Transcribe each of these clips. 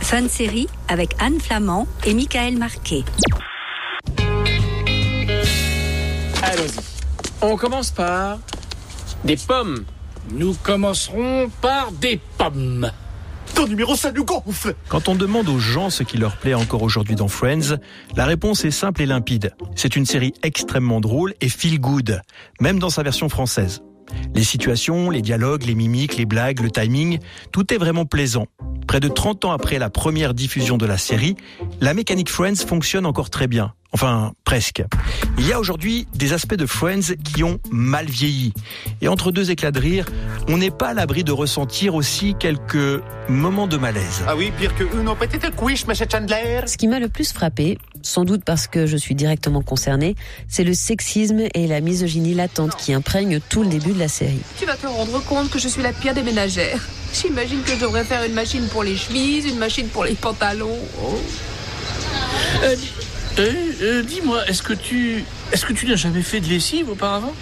Fun série avec Anne Flamand et Michael Marquet. Allons-y. On commence par des pommes. Nous commencerons par des pommes. Ton numéro, ça nous gonfle Quand on demande aux gens ce qui leur plaît encore aujourd'hui dans Friends, la réponse est simple et limpide. C'est une série extrêmement drôle et feel good, même dans sa version française. Les situations, les dialogues, les mimiques, les blagues, le timing, tout est vraiment plaisant. Près de 30 ans après la première diffusion de la série, la mécanique Friends fonctionne encore très bien. Enfin, presque. Il y a aujourd'hui des aspects de Friends qui ont mal vieilli. Et entre deux éclats de rire, on n'est pas à l'abri de ressentir aussi quelques moments de malaise. Ah oui, pire que une petite couche, monsieur Chandler Ce qui m'a le plus frappé, sans doute parce que je suis directement concernée, c'est le sexisme et la misogynie latente qui imprègnent tout le début de la série. Tu vas te rendre compte que je suis la pire des ménagères. J'imagine que je devrais faire une machine pour les chemises, une machine pour les pantalons. Oh. Euh, euh, euh, Dis-moi, est-ce que tu, est-ce que tu n'as jamais fait de lessive auparavant?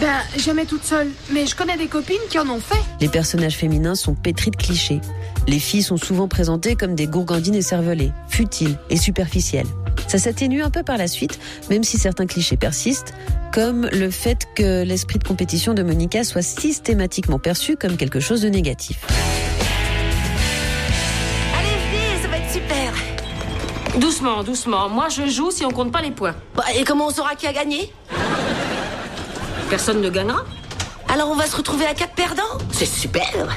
Ben, jamais toute seule, mais je connais des copines qui en ont fait. Les personnages féminins sont pétris de clichés. Les filles sont souvent présentées comme des gourgandines écervelées, futiles et superficielles. Ça s'atténue un peu par la suite, même si certains clichés persistent, comme le fait que l'esprit de compétition de Monica soit systématiquement perçu comme quelque chose de négatif. Allez, ça va être super. Doucement, doucement. Moi, je joue si on compte pas les points. Bah, et comment on saura qui a gagné? Personne ne gagnera. Alors on va se retrouver à quatre perdants C'est super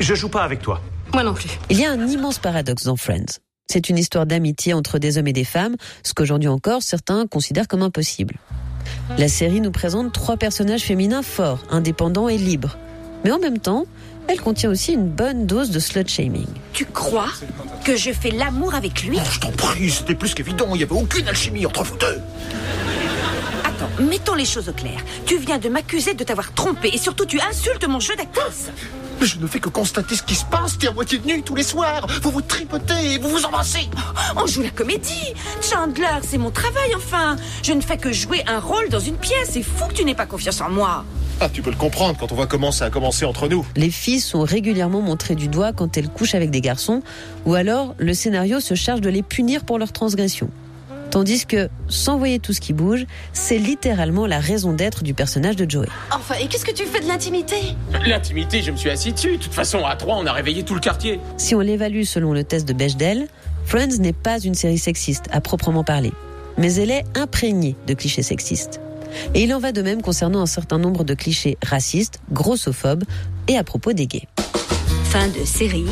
Je joue pas avec toi. Moi non plus. Il y a un immense paradoxe dans Friends. C'est une histoire d'amitié entre des hommes et des femmes, ce qu'aujourd'hui encore certains considèrent comme impossible. La série nous présente trois personnages féminins forts, indépendants et libres. Mais en même temps, elle contient aussi une bonne dose de slut shaming. Tu crois que je fais l'amour avec lui? Je t'en prie, c'était plus qu'évident, il n'y avait aucune alchimie entre vous deux Attends, mettons les choses au clair. Tu viens de m'accuser de t'avoir trompé et surtout tu insultes mon jeu d'actrice. Mais je ne fais que constater ce qui se passe, t'es à moitié de nu tous les soirs Vous vous tripotez et vous vous embrassez On joue la comédie Chandler, c'est mon travail enfin Je ne fais que jouer un rôle dans une pièce. C'est fou que tu n'aies pas confiance en moi. Ah, tu peux le comprendre quand on voit comment ça a commencé entre nous. Les filles sont régulièrement montrées du doigt quand elles couchent avec des garçons, ou alors le scénario se charge de les punir pour leurs transgressions. Tandis que, sans voyer tout ce qui bouge, c'est littéralement la raison d'être du personnage de Joey. Enfin, et qu'est-ce que tu fais de l'intimité? L'intimité, je me suis assis dessus. De toute façon, à trois, on a réveillé tout le quartier. Si on l'évalue selon le test de Bechdel, Friends n'est pas une série sexiste à proprement parler, mais elle est imprégnée de clichés sexistes. Et il en va de même concernant un certain nombre de clichés racistes, grossophobes et à propos des gays. Fin de série,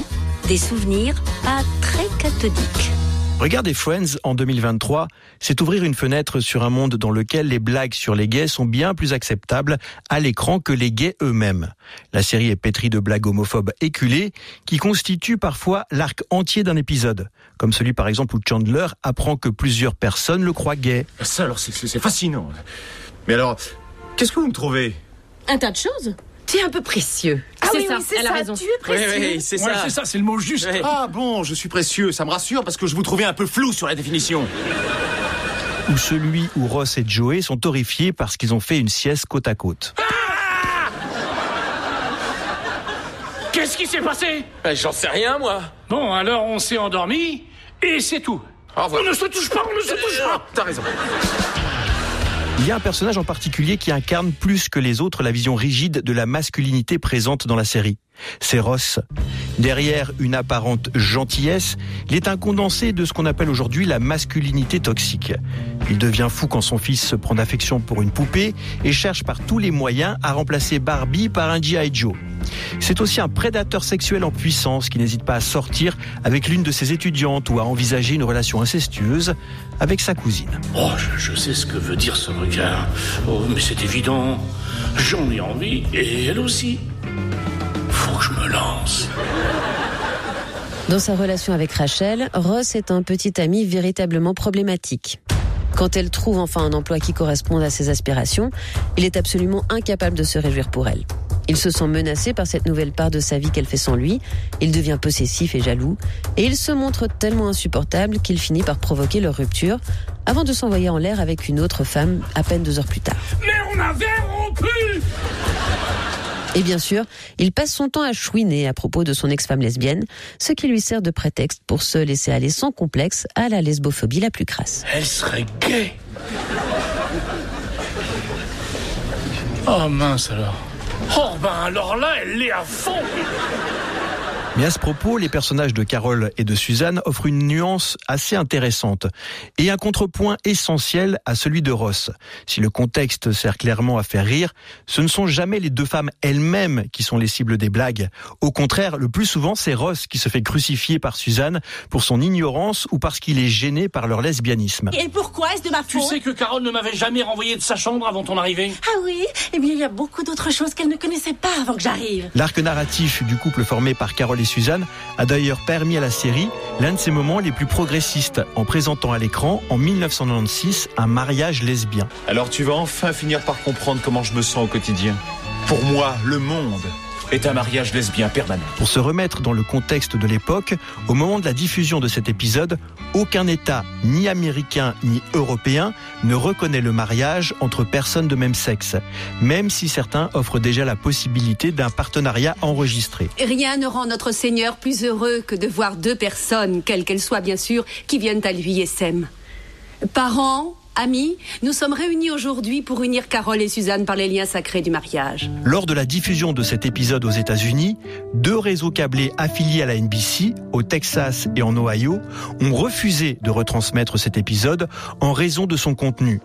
des souvenirs pas très cathodiques. Regarder Friends en 2023, c'est ouvrir une fenêtre sur un monde dans lequel les blagues sur les gays sont bien plus acceptables à l'écran que les gays eux-mêmes. La série est pétrie de blagues homophobes éculées qui constituent parfois l'arc entier d'un épisode, comme celui par exemple où Chandler apprend que plusieurs personnes le croient gay. Ça alors, c'est c'est fascinant. Mais alors, qu'est-ce que vous me trouvez? Un tas de choses. Tu es un peu précieux. C'est oui, ça, oui, c'est elle a ça. raison. Tu es précieux. Oui, oui, c'est Ouais, ça. c'est ça, c'est le mot juste. Ah bon, je suis précieux, ça me rassure parce que je vous trouvais un peu flou sur la définition. Ou celui où Ross et Joey sont horrifiés parce qu'ils ont fait une sieste côte à côte. Qu'est-ce qui s'est passé? Ben, J'en sais rien, moi. Bon, alors on s'est endormi et c'est tout. Au revoir. On ne se touche pas, on ne se touche pas. T'as raison. Il y a un personnage en particulier qui incarne plus que les autres la vision rigide de la masculinité présente dans la série. C'est Ross. Derrière une apparente gentillesse, il est un condensé de ce qu'on appelle aujourd'hui la masculinité toxique. Il devient fou quand son fils se prend d'affection pour une poupée et cherche par tous les moyens à remplacer Barbie par un G.I. Joe. C'est aussi un prédateur sexuel en puissance qui n'hésite pas à sortir avec l'une de ses étudiantes ou à envisager une relation incestueuse avec sa cousine. Oh, je, je sais ce que veut dire ce regard. Oh, mais c'est évident. J'en ai envie et elle aussi. Faut que je me lance. Dans sa relation avec Rachel, Ross est un petit ami véritablement problématique. Quand elle trouve enfin un emploi qui corresponde à ses aspirations, il est absolument incapable de se réjouir pour elle. Il se sent menacé par cette nouvelle part de sa vie qu'elle fait sans lui, il devient possessif et jaloux, et il se montre tellement insupportable qu'il finit par provoquer leur rupture, avant de s'envoyer en l'air avec une autre femme à peine deux heures plus tard. Mais on avait rompu Et bien sûr, il passe son temps à chouiner à propos de son ex-femme lesbienne, ce qui lui sert de prétexte pour se laisser aller sans complexe à la lesbophobie la plus crasse. Elle serait gay. Oh mince alors. Oh ben alors là, elle l'est à fond. Mais à ce propos, les personnages de Carole et de Suzanne offrent une nuance assez intéressante et un contrepoint essentiel à celui de Ross. Si le contexte sert clairement à faire rire, ce ne sont jamais les deux femmes elles-mêmes qui sont les cibles des blagues. Au contraire, le plus souvent, c'est Ross qui se fait crucifier par Suzanne pour son ignorance ou parce qu'il est gêné par leur lesbianisme. Et pourquoi est-ce de ma faute Tu sais que Carole ne m'avait jamais renvoyé de sa chambre avant ton arrivée Ah oui Eh bien, il y a beaucoup d'autres choses qu'elle ne connaissait pas avant que j'arrive. L'arc narratif du couple formé par Carole et Suzanne a d'ailleurs permis à la série l'un de ses moments les plus progressistes en présentant à l'écran en 1996 un mariage lesbien. Alors tu vas enfin finir par comprendre comment je me sens au quotidien. Pour moi, le monde est un mariage lesbien permanent. Pour se remettre dans le contexte de l'époque, au moment de la diffusion de cet épisode, aucun État, ni américain ni européen, ne reconnaît le mariage entre personnes de même sexe, même si certains offrent déjà la possibilité d'un partenariat enregistré. Rien ne rend notre Seigneur plus heureux que de voir deux personnes, quelles qu'elles soient bien sûr, qui viennent à lui et s'aiment. Parents, Amis, nous sommes réunis aujourd'hui pour unir Carole et Suzanne par les liens sacrés du mariage. Lors de la diffusion de cet épisode aux États-Unis, deux réseaux câblés affiliés à la NBC, au Texas et en Ohio, ont refusé de retransmettre cet épisode en raison de son contenu.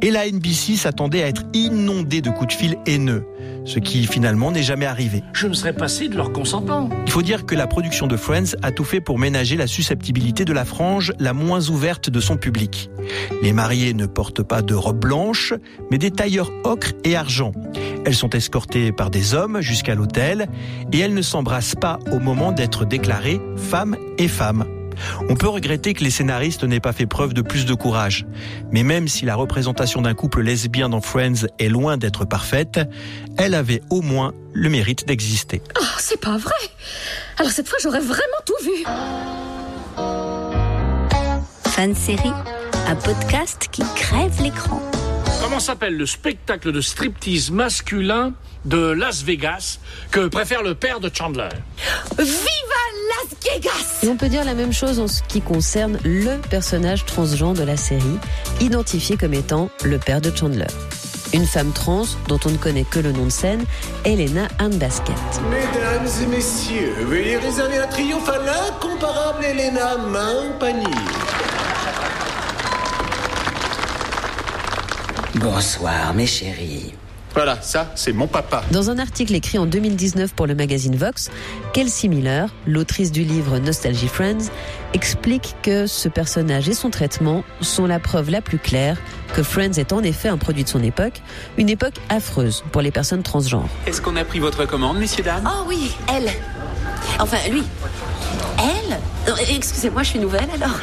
Et la NBC s'attendait à être inondée de coups de fil haineux, ce qui finalement n'est jamais arrivé. Je me serais passé de leur consentement. Il faut dire que la production de Friends a tout fait pour ménager la susceptibilité de la frange la moins ouverte de son public. Les mariés ne portent pas de robe blanche, mais des tailleurs ocre et argent. Elles sont escortées par des hommes jusqu'à l'hôtel et elles ne s'embrassent pas au moment d'être déclarées femme et femme. On peut regretter que les scénaristes n'aient pas fait preuve de plus de courage. Mais même si la représentation d'un couple lesbien dans Friends est loin d'être parfaite, elle avait au moins le mérite d'exister. Oh, c'est pas vrai Alors cette fois, j'aurais vraiment tout vu Fan série, un podcast qui crève l'écran. Comment s'appelle le spectacle de striptease masculin de Las Vegas que préfère le père de Chandler? Viva Las Vegas Et on peut dire la même chose en ce qui concerne le personnage transgenre de la série, identifié comme étant le père de Chandler. Une femme trans dont on ne connaît que le nom de scène, Elena Ann Basket. Mesdames et messieurs, veuillez réserver un triomphe à l'incomparable Elena Main-Panier. Bonsoir, mes chéris. Voilà, ça, c'est mon papa. Dans un article écrit en 2019 pour le magazine Vox, Kelsey Miller, l'autrice du livre Nostalgie Friends, explique que ce personnage et son traitement sont la preuve la plus claire que Friends est en effet un produit de son époque, une époque affreuse pour les personnes transgenres. Est-ce qu'on a pris votre commande, messieurs, dames? Oh oui, elle. Enfin, lui. Elle? Excusez-moi, je suis nouvelle alors.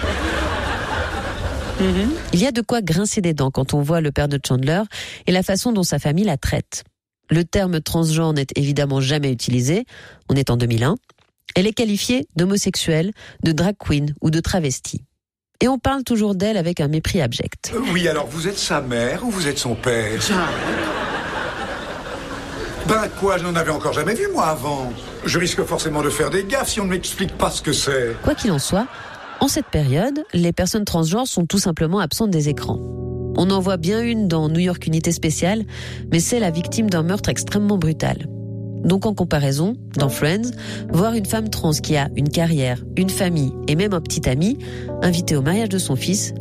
Il y a de quoi grincer des dents quand on voit le père de Chandler et la façon dont sa famille la traite. Le terme transgenre n'est évidemment jamais utilisé, on est en 2001. Elle est qualifiée d'homosexuelle, de drag queen ou de travestie. Et on parle toujours d'elle avec un mépris abject. Euh, Oui, alors vous êtes sa mère ou vous êtes son père? Ben quoi, je n'en avais encore jamais vu moi avant. Je risque forcément de faire des gaffes si on ne m'explique pas ce que c'est. Quoi qu'il en soit, en cette période, les personnes transgenres sont tout simplement absentes des écrans. On en voit bien une dans New York Unité Spéciale, mais c'est la victime d'un meurtre extrêmement brutal. Donc en comparaison, dans Friends, voir une femme trans qui a une carrière, une famille et même un petit ami, invité au mariage de son fils,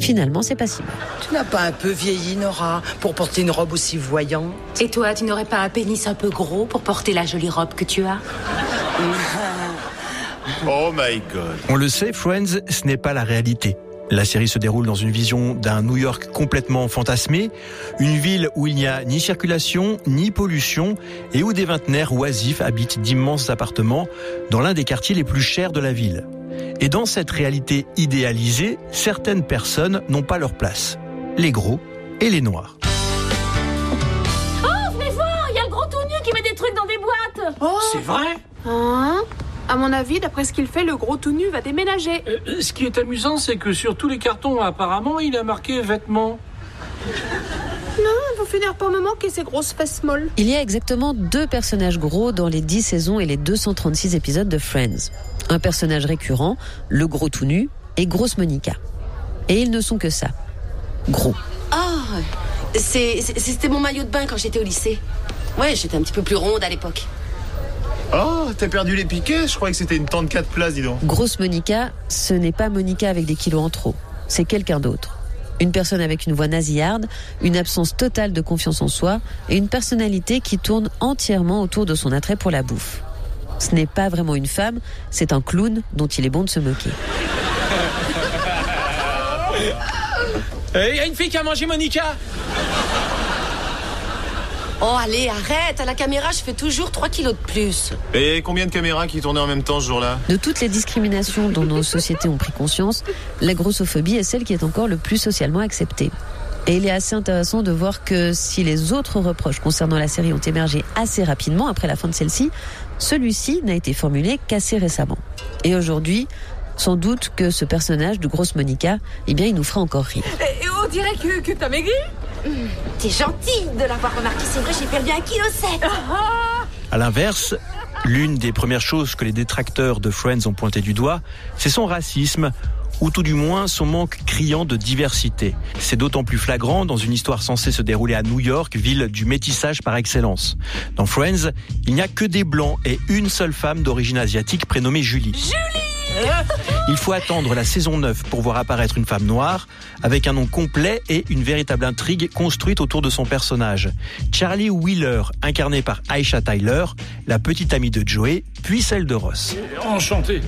finalement c'est pas si mal. Tu n'as pas un peu vieilli, Nora, pour porter une robe aussi voyante? Et toi, tu n'aurais pas un pénis un peu gros pour porter la jolie robe que tu as? Oh my god. On le sait, Friends, ce n'est pas la réalité. La série se déroule dans une vision d'un New York complètement fantasmé, une ville où il n'y a ni circulation, ni pollution, et où des vingtenaires oisifs habitent d'immenses appartements dans l'un des quartiers les plus chers de la ville. Et dans cette réalité idéalisée, certaines personnes n'ont pas leur place. Les gros et les noirs. Oh, venez voir Il y a le gros tout nu qui met des trucs dans des boîtes C'est vrai? Hein? À mon avis, d'après ce qu'il fait, le gros tout nu va déménager. Euh, Ce qui est amusant, c'est que sur tous les cartons, apparemment, il a marqué vêtements. Non, vous finir par me manquer ces grosses fesses molles. Il y a exactement deux personnages gros dans les 10 saisons et les 236 épisodes de Friends. Un personnage récurrent, le gros tout nu, et Grosse Monica. Et ils ne sont que ça. Gros. Ah, c'est- c'était mon maillot de bain quand j'étais au lycée. Ouais, j'étais un petit peu plus ronde à l'époque. Oh, t'as perdu les piquets Je croyais que c'était une tente 4 places, dis donc. Grosse Monica, ce n'est pas Monica avec des kilos en trop. C'est quelqu'un d'autre. Une personne avec une voix nasillarde, une absence totale de confiance en soi et une personnalité qui tourne entièrement autour de son attrait pour la bouffe. Ce n'est pas vraiment une femme, c'est un clown dont il est bon de se moquer. Il y a une fille qui a mangé Monica Oh, allez, arrête. À la caméra, je fais toujours 3 kilos de plus. Et combien de caméras qui tournaient en même temps ce jour-là De toutes les discriminations dont nos sociétés ont pris conscience, la grossophobie est celle qui est encore le plus socialement acceptée. Et il est assez intéressant de voir que si les autres reproches concernant la série ont émergé assez rapidement après la fin de celle-ci, celui-ci n'a été formulé qu'assez récemment. Et aujourd'hui, sans doute que ce personnage de grosse Monica, eh bien, il nous fera encore rire. Et on dirait que, que t'as maigri T'es gentille de l'avoir remarqué. C'est vrai, j'ai perdu un kilo 7. À l'inverse, l'une des premières choses que les détracteurs de Friends ont pointé du doigt, c'est son racisme ou tout du moins son manque criant de diversité. C'est d'autant plus flagrant dans une histoire censée se dérouler à New York, ville du métissage par excellence. Dans Friends, il n'y a que des blancs et une seule femme d'origine asiatique prénommée Julie. Il faut attendre la saison 9 pour voir apparaître une femme noire, avec un nom complet et une véritable intrigue construite autour de son personnage. Charlie Wheeler, incarné par Aisha Tyler, la petite amie de Joey, puis celle de Ross. Enchanté.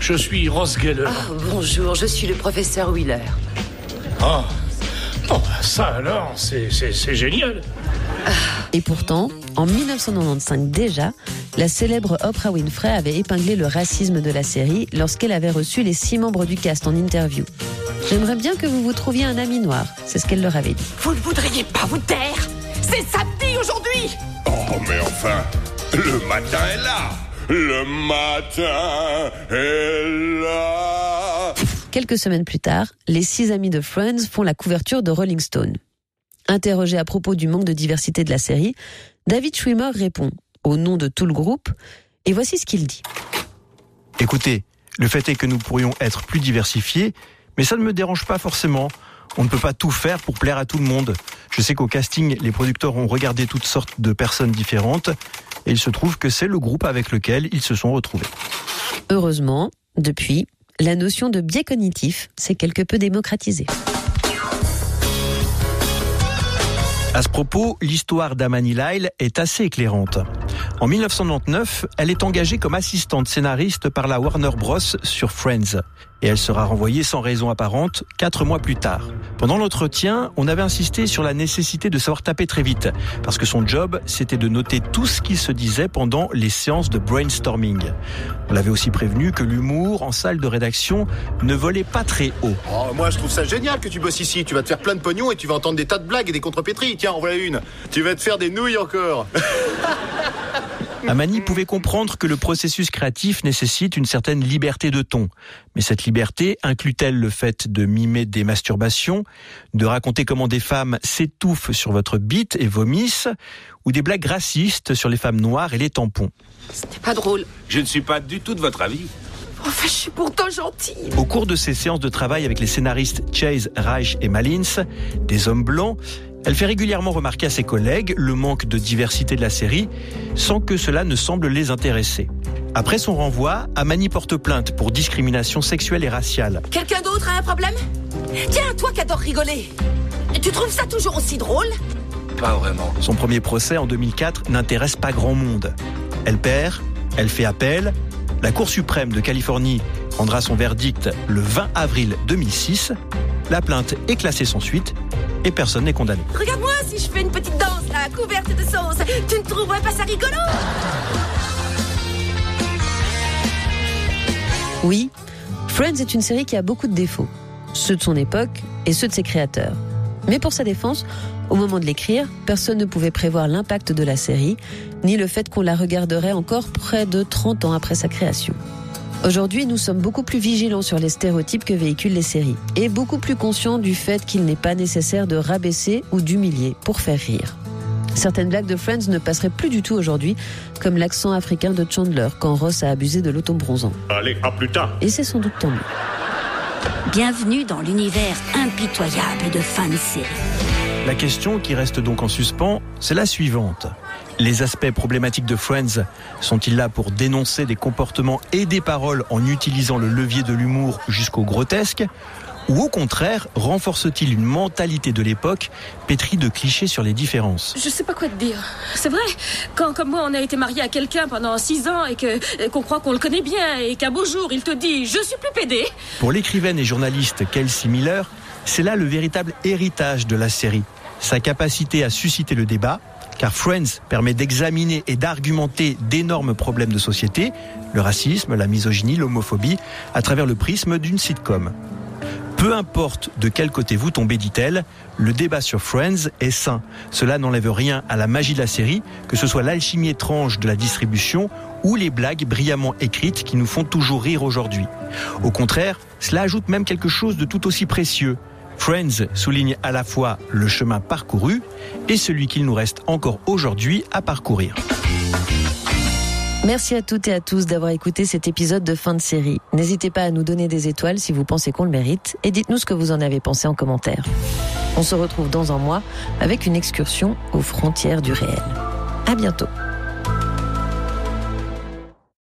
Je suis Ross Geller. Ah, bonjour, je suis le professeur Wheeler. Ah. Bon, bah, ça alors, c'est génial. Et pourtant, en 1995 déjà, la célèbre Oprah Winfrey avait épinglé le racisme de la série lorsqu'elle avait reçu les six membres du cast en interview. J'aimerais bien que vous vous trouviez un ami noir, c'est ce qu'elle leur avait dit. Vous ne voudriez pas vous taire C'est samedi aujourd'hui Oh, mais enfin, le matin est là. Le matin est là. Quelques semaines plus tard, les six amis de Friends font la couverture de Rolling Stone. Interrogé à propos du manque de diversité de la série, David Schwimmer répond, au nom de tout le groupe, et voici ce qu'il dit. Écoutez, le fait est que nous pourrions être plus diversifiés, mais ça ne me dérange pas forcément. On ne peut pas tout faire pour plaire à tout le monde. Je sais qu'au casting, les producteurs ont regardé toutes sortes de personnes différentes, et il se trouve que c'est le groupe avec lequel ils se sont retrouvés. Heureusement, depuis, la notion de biais cognitif s'est quelque peu démocratisée. À ce propos, l'histoire d'Amani Lyle est assez éclairante. En 1999, elle est engagée comme assistante scénariste par la Warner Bros. sur Friends. Et elle sera renvoyée sans raison apparente quatre mois plus tard. Pendant l'entretien, on avait insisté sur la nécessité de savoir taper très vite, parce que son job, c'était de noter tout ce qui se disait pendant les séances de brainstorming. On l'avait aussi prévenu que l'humour en salle de rédaction ne volait pas très haut. Oh, moi, je trouve ça génial que tu bosses ici. Tu vas te faire plein de pognon et tu vas entendre des tas de blagues et des contrepétries. Tiens, en voilà une. Tu vas te faire des nouilles encore. Amani pouvait comprendre que le processus créatif nécessite une certaine liberté de ton. Mais cette liberté inclut-elle le fait de mimer des masturbations, de raconter comment des femmes s'étouffent sur votre bite et vomissent, ou des blagues racistes sur les femmes noires et les tampons? C'est pas drôle. Je ne suis pas du tout de votre avis. Enfin, je suis pourtant gentille. Au cours de ses séances de travail avec les scénaristes Chase, Reich et Malins, des hommes blancs, elle fait régulièrement remarquer à ses collègues le manque de diversité de la série, sans que cela ne semble les intéresser. Après son renvoi, Amani porte plainte pour discrimination sexuelle et raciale. Quelqu'un d'autre a un problème? Tiens, toi qui adore rigoler. Tu trouves ça toujours aussi drôle? Pas vraiment. Son premier procès en 2004 n'intéresse pas grand monde. Elle perd, elle fait appel. La Cour suprême de Californie rendra son verdict le 20 avril 2006. La plainte est classée sans suite et personne n'est condamné. Regarde-moi si je fais une petite danse là, couverte de sauce. Tu ne trouverais pas ça rigolo? Oui, Friends est une série qui a beaucoup de défauts, ceux de son époque et ceux de ses créateurs. Mais pour sa défense, au moment de l'écrire, personne ne pouvait prévoir l'impact de la série, ni le fait qu'on la regarderait encore près de 30 ans après sa création. Aujourd'hui, nous sommes beaucoup plus vigilants sur les stéréotypes que véhiculent les séries et beaucoup plus conscients du fait qu'il n'est pas nécessaire de rabaisser ou d'humilier pour faire rire. Certaines blagues de Friends ne passeraient plus du tout aujourd'hui, comme l'accent africain de Chandler quand Ross a abusé de l'auto-bronzant. Allez, à plus tard. Et c'est sans doute tant mieux. Bienvenue dans l'univers impitoyable de fin de série. La question qui reste donc en suspens, c'est la suivante. Les aspects problématiques de Friends sont-ils là pour dénoncer des comportements et des paroles en utilisant le levier de l'humour jusqu'au grotesque ou au contraire, renforce-t-il une mentalité de l'époque pétrie de clichés sur les différences? Je sais pas quoi te dire. C'est vrai, quand comme moi on a été marié à quelqu'un pendant six ans et que qu'on croit qu'on le connaît bien et qu'un beau jour il te dit je suis plus pédé. Pour l'écrivaine et journaliste Kelsey Miller, c'est là le véritable héritage de la série. Sa capacité à susciter le débat, car Friends permet d'examiner et d'argumenter d'énormes problèmes de société, le racisme, la misogynie, l'homophobie, à travers le prisme d'une sitcom. Peu importe de quel côté vous tombez, dit-elle, le débat sur Friends est sain. Cela n'enlève rien à la magie de la série, que ce soit l'alchimie étrange de la distribution ou les blagues brillamment écrites qui nous font toujours rire aujourd'hui. Au contraire, cela ajoute même quelque chose de tout aussi précieux. Friends souligne à la fois le chemin parcouru et celui qu'il nous reste encore aujourd'hui à parcourir. Merci à toutes et à tous d'avoir écouté cet épisode de fin de série. N'hésitez pas à nous donner des étoiles si vous pensez qu'on le mérite et dites-nous ce que vous en avez pensé en commentaire. On se retrouve dans un mois avec une excursion aux frontières du réel. À bientôt.